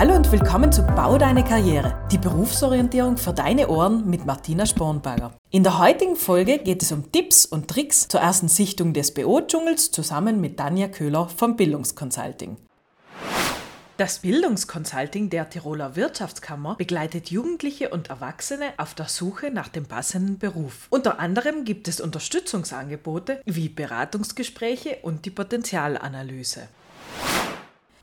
Hallo und willkommen zu Bau deine Karriere, die Berufsorientierung für deine Ohren mit Martina Spornberger. In der heutigen Folge geht es um Tipps und Tricks zur ersten Sichtung des BO-Dschungels zusammen mit Danja Köhler vom Bildungsconsulting. Das Bildungsconsulting der Tiroler Wirtschaftskammer begleitet Jugendliche und Erwachsene auf der Suche nach dem passenden Beruf. Unter anderem gibt es Unterstützungsangebote wie Beratungsgespräche und die Potenzialanalyse.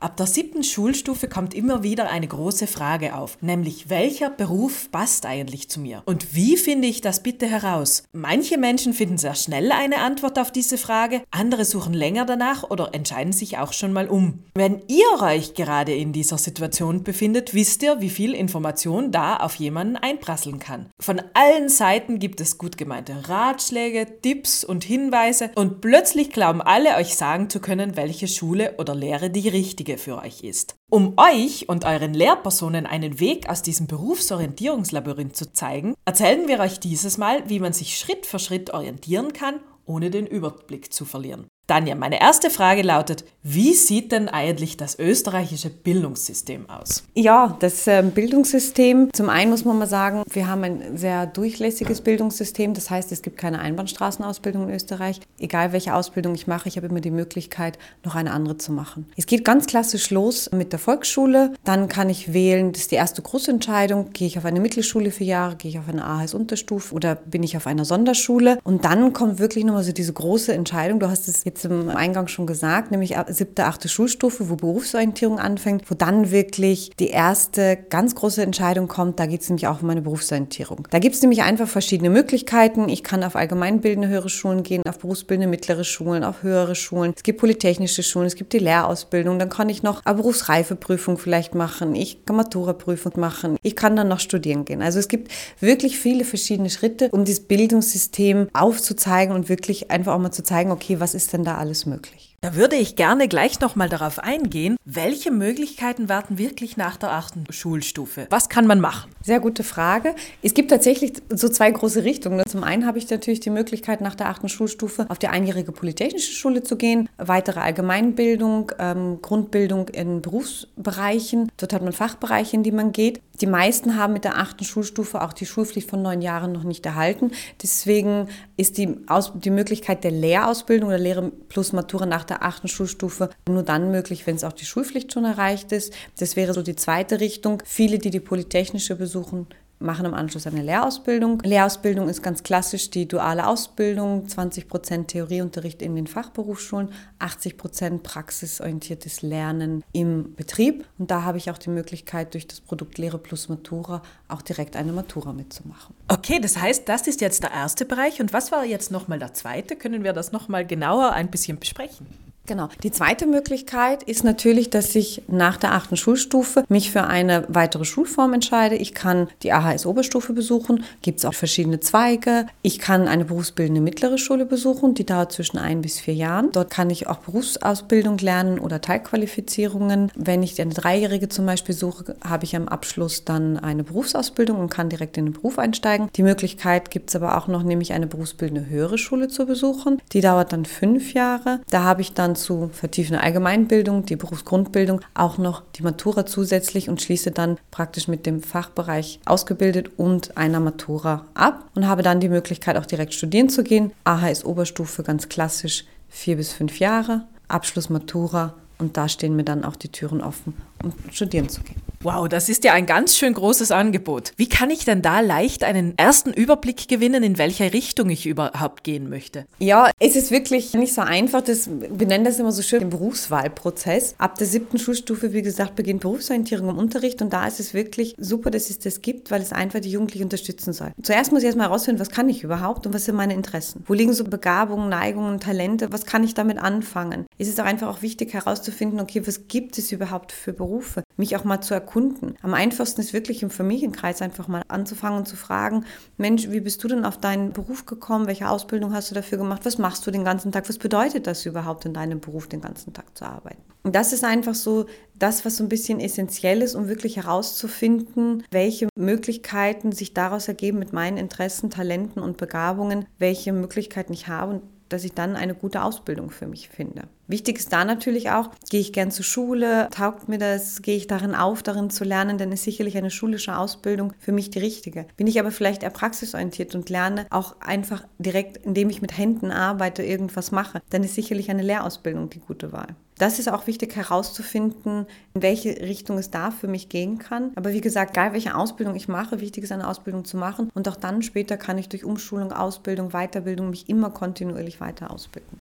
Ab der siebten Schulstufe kommt immer wieder eine große Frage auf, nämlich welcher Beruf passt eigentlich zu mir? Und wie finde ich das bitte heraus? Manche Menschen finden sehr schnell eine Antwort auf diese Frage, andere suchen länger danach oder entscheiden sich auch schon mal um. Wenn ihr euch gerade in dieser Situation befindet, wisst ihr, wie viel Information da auf jemanden einprasseln kann. Von allen Seiten gibt es gut gemeinte Ratschläge, Tipps und Hinweise und plötzlich glauben alle euch sagen zu können, welche Schule oder Lehre die richtige Richtige für euch ist. Um euch und euren Lehrpersonen einen Weg aus diesem Berufsorientierungslabyrinth zu zeigen, erzählen wir euch dieses Mal, wie man sich Schritt für Schritt orientieren kann, ohne den Überblick zu verlieren. Danja, meine erste Frage lautet, wie sieht denn eigentlich das österreichische Bildungssystem aus? Ja, das äh, Bildungssystem, zum einen muss man mal sagen, wir haben ein sehr durchlässiges Bildungssystem. Das heißt, es gibt keine Einbahnstraßenausbildung in Österreich. Egal welche Ausbildung ich mache, ich habe immer die Möglichkeit, noch eine andere zu machen. Es geht ganz klassisch los mit der Volksschule. Dann kann ich wählen, das ist die erste große Entscheidung, gehe ich auf eine Mittelschule für Jahre, gehe ich auf eine AHS-Unterstufe oder bin ich auf einer Sonderschule. Und dann kommt wirklich nochmal so diese große Entscheidung. Du hast es jetzt im Eingang schon gesagt, nämlich siebte, achte Schulstufe, wo Berufsorientierung anfängt, wo dann wirklich die erste ganz große Entscheidung kommt. Da geht es nämlich auch um meine Berufsorientierung. Da gibt es nämlich einfach verschiedene Möglichkeiten. Ich kann auf allgemeinbildende höhere Schulen gehen, auf berufsbildende mittlere Schulen, auf höhere Schulen. Es gibt polytechnische Schulen, es gibt die Lehrausbildung. Dann kann ich noch eine Berufsreifeprüfung vielleicht machen. Ich kann Maturaprüfung machen. Ich kann dann noch studieren gehen. Also es gibt wirklich viele verschiedene Schritte, um dieses Bildungssystem aufzuzeigen und wirklich einfach auch mal zu zeigen, okay, was ist denn da alles möglich? Da würde ich gerne gleich nochmal darauf eingehen, welche Möglichkeiten warten wirklich nach der achten Schulstufe? Was kann man machen? Sehr gute Frage. Es gibt tatsächlich so zwei große Richtungen. Zum einen habe ich natürlich die Möglichkeit, nach der achten Schulstufe auf die einjährige Polytechnische Schule zu gehen, weitere Allgemeinbildung, ähm, Grundbildung in Berufsbereichen. Dort hat man Fachbereiche, in die man geht. Die meisten haben mit der achten Schulstufe auch die Schulpflicht von neun Jahren noch nicht erhalten. Deswegen ist die, Aus die Möglichkeit der Lehrausbildung oder Lehre plus Matura nach der achten Schulstufe nur dann möglich, wenn es auch die Schulpflicht schon erreicht ist. Das wäre so die zweite Richtung. Viele, die die Polytechnische besuchen, machen im Anschluss eine Lehrausbildung. Lehrausbildung ist ganz klassisch die duale Ausbildung, 20 Prozent Theorieunterricht in den Fachberufsschulen, 80 Prozent praxisorientiertes Lernen im Betrieb. Und da habe ich auch die Möglichkeit, durch das Produkt Lehre plus Matura auch direkt eine Matura mitzumachen. Okay, das heißt, das ist jetzt der erste Bereich. Und was war jetzt nochmal der zweite? Können wir das nochmal genauer ein bisschen besprechen? Genau. Die zweite Möglichkeit ist natürlich, dass ich nach der achten Schulstufe mich für eine weitere Schulform entscheide. Ich kann die AHS-Oberstufe besuchen, gibt es auch verschiedene Zweige. Ich kann eine berufsbildende mittlere Schule besuchen, die dauert zwischen ein bis vier Jahren. Dort kann ich auch Berufsausbildung lernen oder Teilqualifizierungen. Wenn ich eine Dreijährige zum Beispiel suche, habe ich am Abschluss dann eine Berufsausbildung und kann direkt in den Beruf einsteigen. Die Möglichkeit gibt es aber auch noch, nämlich eine berufsbildende höhere Schule zu besuchen. Die dauert dann fünf Jahre. Da habe ich dann zu vertiefender Allgemeinbildung, die Berufsgrundbildung, auch noch die Matura zusätzlich und schließe dann praktisch mit dem Fachbereich ausgebildet und einer Matura ab und habe dann die Möglichkeit auch direkt studieren zu gehen. AHS Oberstufe ganz klassisch vier bis fünf Jahre, Abschluss Matura und da stehen mir dann auch die Türen offen, um studieren zu gehen. Wow, das ist ja ein ganz schön großes Angebot. Wie kann ich denn da leicht einen ersten Überblick gewinnen, in welche Richtung ich überhaupt gehen möchte? Ja, es ist wirklich nicht so einfach. Das, wir nennen das immer so schön den Berufswahlprozess. Ab der siebten Schulstufe, wie gesagt, beginnt Berufsorientierung im Unterricht und da ist es wirklich super, dass es das gibt, weil es einfach die Jugendlichen unterstützen soll. Zuerst muss ich erstmal herausfinden, was kann ich überhaupt und was sind meine Interessen? Wo liegen so Begabungen, Neigungen, Talente? Was kann ich damit anfangen? Es ist auch einfach auch wichtig herauszufinden, okay, was gibt es überhaupt für Berufe? Mich auch mal zu erkunden. Am einfachsten ist wirklich im Familienkreis einfach mal anzufangen und zu fragen, Mensch, wie bist du denn auf deinen Beruf gekommen? Welche Ausbildung hast du dafür gemacht? Was machst du den ganzen Tag? Was bedeutet das überhaupt in deinem Beruf, den ganzen Tag zu arbeiten? Und das ist einfach so das, was so ein bisschen essentiell ist, um wirklich herauszufinden, welche Möglichkeiten sich daraus ergeben mit meinen Interessen, Talenten und Begabungen, welche Möglichkeiten ich habe und dass ich dann eine gute Ausbildung für mich finde. Wichtig ist da natürlich auch, gehe ich gern zur Schule, taugt mir das, gehe ich darin auf, darin zu lernen, dann ist sicherlich eine schulische Ausbildung für mich die richtige. Bin ich aber vielleicht eher praxisorientiert und lerne auch einfach direkt, indem ich mit Händen arbeite, irgendwas mache, dann ist sicherlich eine Lehrausbildung die gute Wahl. Das ist auch wichtig herauszufinden, in welche Richtung es da für mich gehen kann. Aber wie gesagt, egal welche Ausbildung ich mache, wichtig ist eine Ausbildung zu machen. Und auch dann später kann ich durch Umschulung, Ausbildung, Weiterbildung mich immer kontinuierlich weiter ausbilden.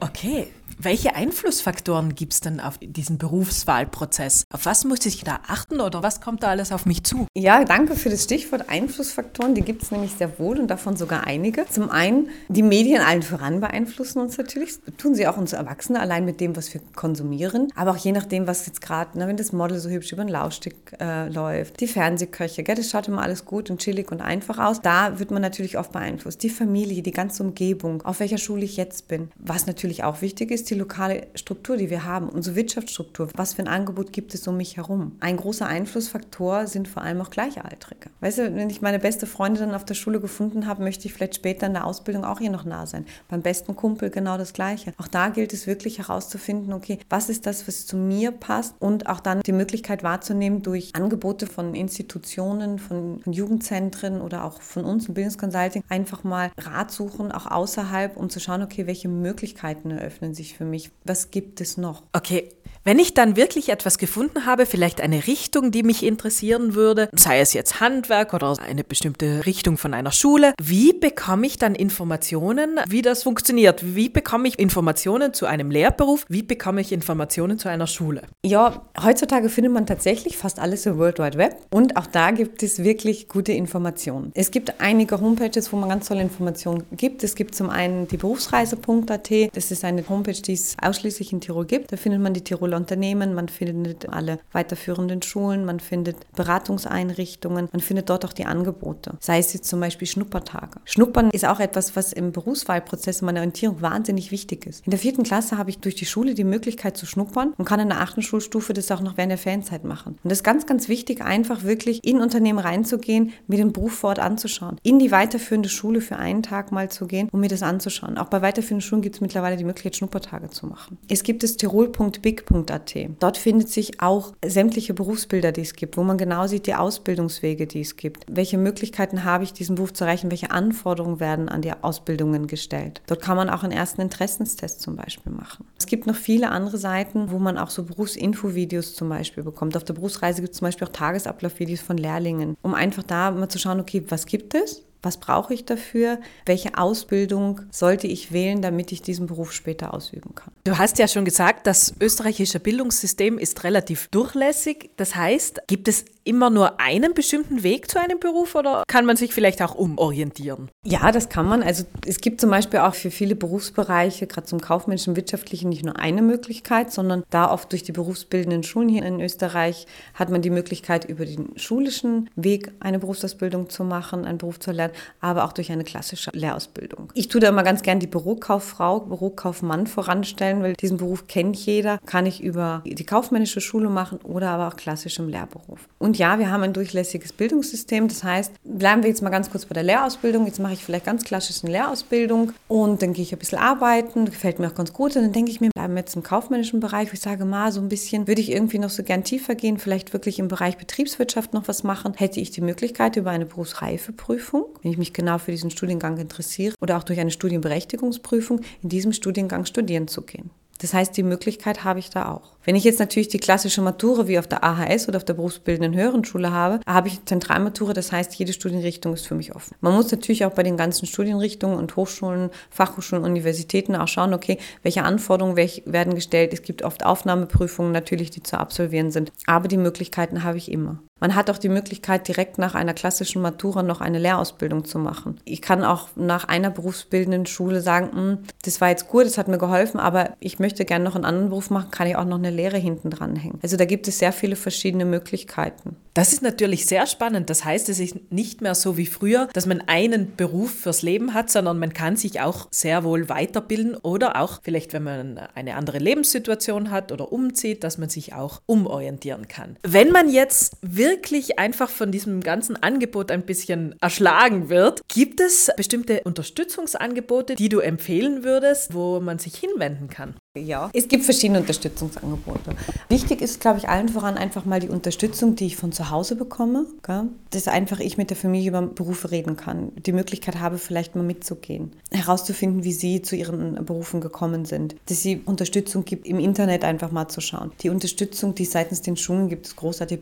Okay, welche Einflussfaktoren gibt es denn auf diesen Berufswahlprozess? Auf was muss ich da achten oder was kommt da alles auf mich zu? Ja, danke für das Stichwort Einflussfaktoren. Die gibt es nämlich sehr wohl und davon sogar einige. Zum einen, die Medien allen voran beeinflussen uns natürlich. Tun sie auch uns Erwachsene, allein mit dem, was wir konsumieren. Aber auch je nachdem, was jetzt gerade, wenn das Model so hübsch über den Laufsteg äh, läuft, die Fernsehköche, gell, das schaut immer alles gut und chillig und einfach aus. Da wird man natürlich oft beeinflusst. Die Familie, die ganze Umgebung, auf welcher Schule ich jetzt bin. Was natürlich auch wichtig ist, die lokale Struktur, die wir haben, unsere Wirtschaftsstruktur. Was für ein Angebot gibt es um mich herum? Ein großer Einflussfaktor sind vor allem auch Gleichaltrige. Weißt du, wenn ich meine beste Freundin dann auf der Schule gefunden habe, möchte ich vielleicht später in der Ausbildung auch ihr noch nah sein. Beim besten Kumpel genau das Gleiche. Auch da gilt es wirklich herauszufinden, okay, was ist das, was zu mir passt und auch dann die Möglichkeit wahrzunehmen durch Angebote von Institutionen, von, Jugendzentren oder auch von uns im Bildungsconsulting einfach mal Rat suchen, auch außerhalb, um zu schauen, okay, welche Möglichkeiten eröffnen sich für mich? Was gibt es noch? Okay, wenn ich dann wirklich etwas gefunden habe, vielleicht eine Richtung, die mich interessieren würde, sei es jetzt Handwerk oder eine bestimmte Richtung von einer Schule, wie bekomme ich dann Informationen, wie das funktioniert? Wie bekomme ich Informationen zu einem Lehrberuf? Wie bekomme ich Informationen zu einer Schule? Ja, heutzutage findet man tatsächlich fast alles im World Wide Web und auch da gibt es wirklich gute Informationen. Es gibt einige Homepages, wo man ganz tolle Informationen gibt. Es gibt zum einen die Berufsreise.at, das ist eine Homepage, die es ausschließlich in Tirol gibt. Da findet man die Tirol Tiroler Unternehmen, man findet alle weiterführenden Schulen, man findet Beratungseinrichtungen, man findet dort auch die Angebote. Sei es jetzt zum Beispiel Schnuppertage. Schnuppern ist auch etwas, was im Berufswahlprozess meiner Orientierung wahnsinnig wichtig ist. In der vierten Klasse habe ich durch die Schule die Möglichkeit zu schnuppern und kann in der achten Schulstufe das auch noch während der Ferienzeit machen. Und das ist ganz, ganz wichtig, einfach wirklich in Unternehmen reinzugehen, mir den Beruf vor Ort anzuschauen. In die weiterführende Schule für einen Tag mal zu gehen, um mir das anzuschauen. Auch bei weiterführenden Schulen gibt es mittlerweile die Möglichkeit, Schnuppertage zu machen. Es gibt das tirol.big.de Bildung.at. Dort findet sich auch sämtliche Berufsbilder, die es gibt, wo man genau sieht die Ausbildungswege, die es gibt. Welche Möglichkeiten habe ich, diesen Beruf zu erreichen? Welche Anforderungen werden an die Ausbildungen gestellt? Dort kann man auch einen ersten Interessenstest zum Beispiel machen. Es gibt noch viele andere Seiten, wo man auch so Berufsinfo-Videos zum Beispiel bekommt. Auf der Berufsreise gibt es zum Beispiel auch Tagesablaufvideos von Lehrlingen, um einfach da mal zu schauen, okay, was gibt es? Was brauche ich dafür? Welche Ausbildung sollte ich wählen, damit ich diesen Beruf später ausüben kann? Du hast ja schon gesagt, das österreichische Bildungssystem ist relativ durchlässig. Das heißt, gibt es immer nur einen bestimmten Weg zu einem Beruf oder kann man sich vielleicht auch umorientieren? Ja, das kann man. Also es gibt zum Beispiel auch für viele Berufsbereiche, gerade zum kaufmännischen, wirtschaftlichen, nicht nur eine Möglichkeit, sondern da oft durch die berufsbildenden Schulen hier in Österreich hat man die Möglichkeit, über den schulischen Weg eine Berufsausbildung zu machen, einen Beruf zu erlernen, aber auch durch eine klassische Lehrausbildung. Ich tue da immer ganz gern die Bürokauffrau, Bürokaufmann voranstellen, weil diesen Beruf kennt jeder, kann ich über die kaufmännische Schule machen oder aber auch klassisch im Lehrberuf. Und und ja, wir haben ein durchlässiges Bildungssystem. Das heißt, bleiben wir jetzt mal ganz kurz bei der Lehrausbildung. Jetzt mache ich vielleicht ganz klassisch eine Lehrausbildung und dann gehe ich ein bisschen arbeiten. Gefällt mir auch ganz gut. Und dann denke ich mir, bleiben wir jetzt im kaufmännischen Bereich. Ich sage, mal so ein bisschen würde ich irgendwie noch so gern tiefer gehen, vielleicht wirklich im Bereich Betriebswirtschaft noch was machen. Hätte ich die Möglichkeit über eine Berufsreifeprüfung, wenn ich mich genau für diesen Studiengang interessiere, oder auch durch eine Studienberechtigungsprüfung in diesem Studiengang studieren zu gehen. Das heißt, die Möglichkeit habe ich da auch. Wenn ich jetzt natürlich die klassische Matura wie auf der AHS oder auf der berufsbildenden höheren Schule habe, habe ich Zentralmatura, das heißt, jede Studienrichtung ist für mich offen. Man muss natürlich auch bei den ganzen Studienrichtungen und Hochschulen, Fachhochschulen, Universitäten auch schauen, okay, welche Anforderungen werden gestellt. Es gibt oft Aufnahmeprüfungen natürlich, die zu absolvieren sind, aber die Möglichkeiten habe ich immer. Man hat auch die Möglichkeit, direkt nach einer klassischen Matura noch eine Lehrausbildung zu machen. Ich kann auch nach einer berufsbildenden Schule sagen, hm, das war jetzt gut, das hat mir geholfen, aber ich möchte gerne noch einen anderen Beruf machen, kann ich auch noch eine Lehre hinten dran hängen. Also da gibt es sehr viele verschiedene Möglichkeiten. Das ist natürlich sehr spannend. Das heißt, es ist nicht mehr so wie früher, dass man einen Beruf fürs Leben hat, sondern man kann sich auch sehr wohl weiterbilden oder auch vielleicht, wenn man eine andere Lebenssituation hat oder umzieht, dass man sich auch umorientieren kann. Wenn man jetzt wirklich wirklich einfach von diesem ganzen Angebot ein bisschen erschlagen wird, gibt es bestimmte Unterstützungsangebote, die du empfehlen würdest, wo man sich hinwenden kann? Ja, es gibt verschiedene Unterstützungsangebote. Wichtig ist, glaube ich, allen voran einfach mal die Unterstützung, die ich von zu Hause bekomme. Gell? Dass einfach ich mit der Familie über Berufe reden kann, die Möglichkeit habe, vielleicht mal mitzugehen, herauszufinden, wie sie zu ihren Berufen gekommen sind, dass sie Unterstützung gibt, im Internet einfach mal zu schauen. Die Unterstützung, die seitens den Schulen gibt, ist großartig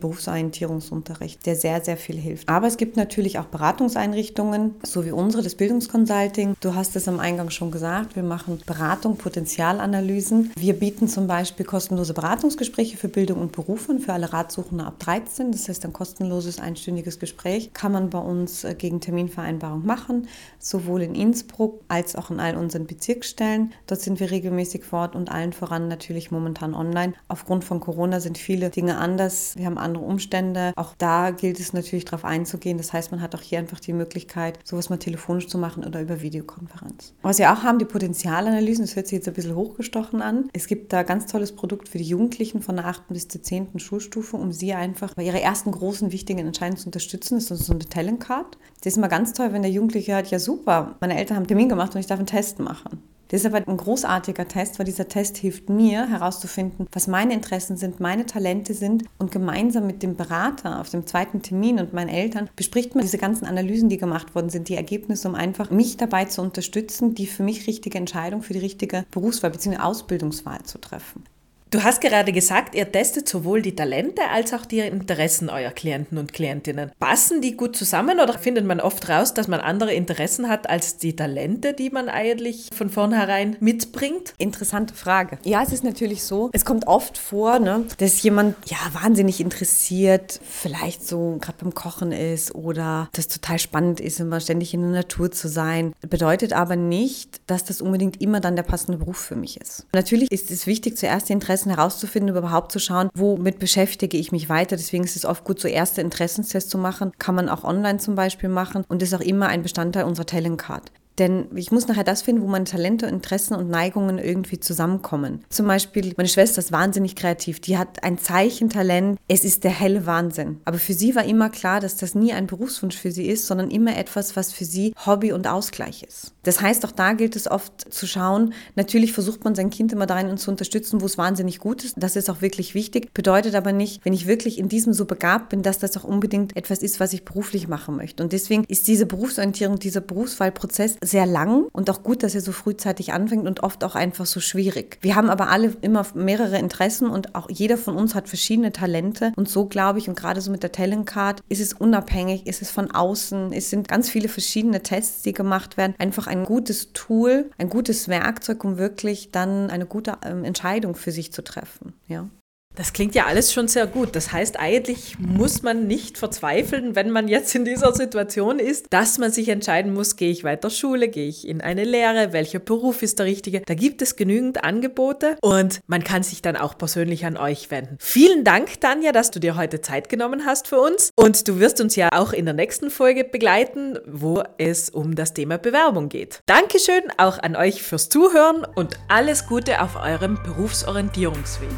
Berufsorientierungsunterricht, der sehr, sehr viel hilft. Aber es gibt natürlich auch Beratungseinrichtungen, so wie unsere, das Bildungskonsulting. Du hast es am Eingang schon gesagt, wir machen Beratung, Potenzialanalyse, Analysen. Wir bieten zum Beispiel kostenlose Beratungsgespräche für Bildung und Berufe für alle Ratsuchende ab 13. Das heißt, ein kostenloses einstündiges Gespräch kann man bei uns äh, gegen Terminvereinbarung machen, sowohl in Innsbruck als auch in all unseren Bezirksstellen. Dort sind wir regelmäßig vor Ort und allen voran natürlich momentan online. Aufgrund von Corona sind viele Dinge anders. Wir haben andere Umstände. Auch da gilt es natürlich darauf einzugehen. Das heißt, man hat auch hier einfach die Möglichkeit, sowas mal telefonisch zu machen oder über Videokonferenz. Was wir auch haben, die Potenzialanalysen, das hört sich jetzt ein bisschen hochgestochen an. Es gibt da ein ganz tolles Produkt für die Jugendlichen von der 8. bis zur 10. Schulstufe, um sie einfach bei ihrer ersten großen, wichtigen Entscheidung zu unterstützen. Das ist so eine Talent Card. Das ist immer ganz toll, wenn der Jugendliche hört, ja super, meine Eltern haben einen Termin gemacht und ich darf einen Test machen. Das ist aber ein großartiger Test, weil dieser Test hilft mir herauszufinden, was meine Interessen sind, meine Talente sind und gemeinsam mit dem Berater auf dem zweiten Termin und meinen Eltern bespricht man diese ganzen Analysen, die gemacht worden sind, die Ergebnisse, um einfach mich dabei zu unterstützen, die für mich richtige Entscheidung für die richtige Berufswahl bzw. Ausbildungswahl zu treffen. Du hast gerade gesagt, ihr testet sowohl die Talente als auch die Interessen eurer Klienten und Klientinnen. Passen die gut zusammen oder findet man oft raus, dass man andere Interessen hat als die Talente, die man eigentlich von vornherein mitbringt? Interessante Frage. Ja, es ist natürlich so, es kommt oft vor, ne, dass jemand ja wahnsinnig interessiert, vielleicht so gerade beim Kochen ist oder das total spannend ist, immer ständig in der Natur zu sein. Bedeutet aber nicht, dass das unbedingt immer dann der passende Beruf für mich ist. Natürlich ist es wichtig, zuerst die Interessen Interessen herauszufinden, überhaupt zu schauen, womit beschäftige ich mich weiter. Deswegen ist es oft gut, so erste Interessenstests zu machen. Kann man auch online zum Beispiel machen und ist auch immer ein Bestandteil unserer Talent Card. Denn ich muss nachher das finden, wo meine Talente, Interessen und Neigungen irgendwie zusammenkommen. Zum Beispiel, meine Schwester ist wahnsinnig kreativ. Die hat ein Zeichentalent. Es ist der helle Wahnsinn. Aber für sie war immer klar, dass das nie ein Berufswunsch für sie ist, sondern immer etwas, was für sie Hobby und Ausgleich ist. Das heißt, auch da gilt es oft zu schauen. Natürlich versucht man sein Kind immer darin zu unterstützen, wo es wahnsinnig gut ist. Das ist auch wirklich wichtig. Bedeutet aber nicht, wenn ich wirklich in diesem so begabt bin, dass das auch unbedingt etwas ist, was ich beruflich machen möchte. Und deswegen ist diese Berufsorientierung, dieser Berufswahlprozess sehr lang und auch gut, dass er so frühzeitig anfängt und oft auch einfach so schwierig. Wir haben aber alle immer mehrere Interessen und auch jeder von uns hat verschiedene Talente und so glaube ich und gerade so mit der Talent Card ist es unabhängig, ist es von außen, es sind ganz viele verschiedene Tests, die gemacht werden, einfach ein gutes Tool, ein gutes Werkzeug, um wirklich dann eine gute ähm, Entscheidung für sich zu treffen, ja. Das klingt ja alles schon sehr gut. Das heißt, eigentlich muss man nicht verzweifeln, wenn man jetzt in dieser Situation ist, dass man sich entscheiden muss, gehe ich weiter Schule, gehe ich in eine Lehre, welcher Beruf ist der richtige. Da gibt es genügend Angebote und man kann sich dann auch persönlich an euch wenden. Vielen Dank, Tanja, dass du dir heute Zeit genommen hast für uns und du wirst uns ja auch in der nächsten Folge begleiten, wo es um das Thema Bewerbung geht. Dankeschön auch an euch fürs Zuhören und alles Gute auf eurem Berufsorientierungsweg.